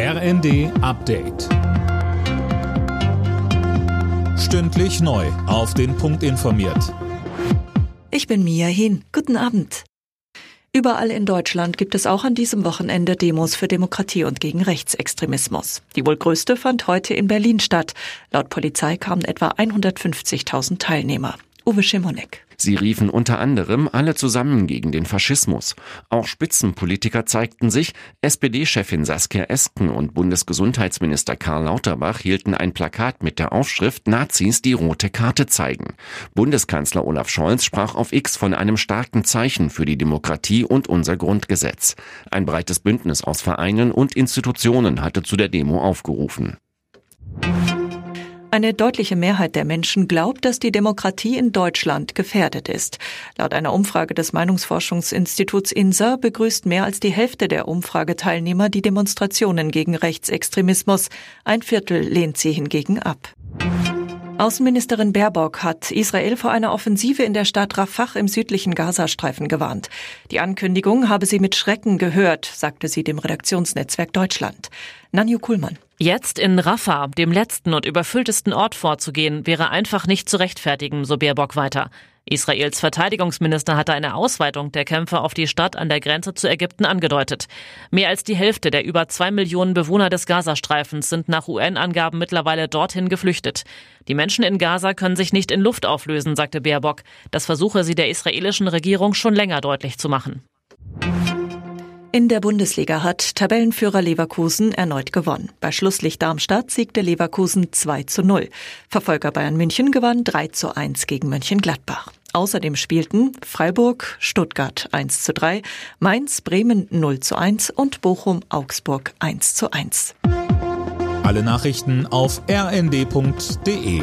RND Update. Stündlich neu. Auf den Punkt informiert. Ich bin Mia Hin. Guten Abend. Überall in Deutschland gibt es auch an diesem Wochenende Demos für Demokratie und gegen Rechtsextremismus. Die wohl größte fand heute in Berlin statt. Laut Polizei kamen etwa 150.000 Teilnehmer. Uwe Schimonek. Sie riefen unter anderem alle zusammen gegen den Faschismus. Auch Spitzenpolitiker zeigten sich. SPD-Chefin Saskia Esken und Bundesgesundheitsminister Karl Lauterbach hielten ein Plakat mit der Aufschrift Nazis die rote Karte zeigen. Bundeskanzler Olaf Scholz sprach auf X von einem starken Zeichen für die Demokratie und unser Grundgesetz. Ein breites Bündnis aus Vereinen und Institutionen hatte zu der Demo aufgerufen. Eine deutliche Mehrheit der Menschen glaubt, dass die Demokratie in Deutschland gefährdet ist. Laut einer Umfrage des Meinungsforschungsinstituts INSA begrüßt mehr als die Hälfte der Umfrageteilnehmer die Demonstrationen gegen Rechtsextremismus. Ein Viertel lehnt sie hingegen ab. Außenministerin Baerbock hat Israel vor einer Offensive in der Stadt Rafah im südlichen Gazastreifen gewarnt. Die Ankündigung habe sie mit Schrecken gehört, sagte sie dem Redaktionsnetzwerk Deutschland. Nanju Kuhlmann. Jetzt in Rafah, dem letzten und überfülltesten Ort vorzugehen, wäre einfach nicht zu rechtfertigen, so Baerbock weiter. Israels Verteidigungsminister hatte eine Ausweitung der Kämpfe auf die Stadt an der Grenze zu Ägypten angedeutet. Mehr als die Hälfte der über zwei Millionen Bewohner des Gazastreifens sind nach UN-Angaben mittlerweile dorthin geflüchtet. Die Menschen in Gaza können sich nicht in Luft auflösen, sagte Baerbock. Das versuche sie der israelischen Regierung schon länger deutlich zu machen. In der Bundesliga hat Tabellenführer Leverkusen erneut gewonnen. Bei Schlusslicht Darmstadt siegte Leverkusen 2 zu 0. Verfolger Bayern München gewann 3 zu 1 gegen Mönchengladbach. Außerdem spielten Freiburg, Stuttgart 1 zu 3, Mainz, Bremen 0 zu 1 und Bochum, Augsburg 1 zu 1. Alle Nachrichten auf rnd.de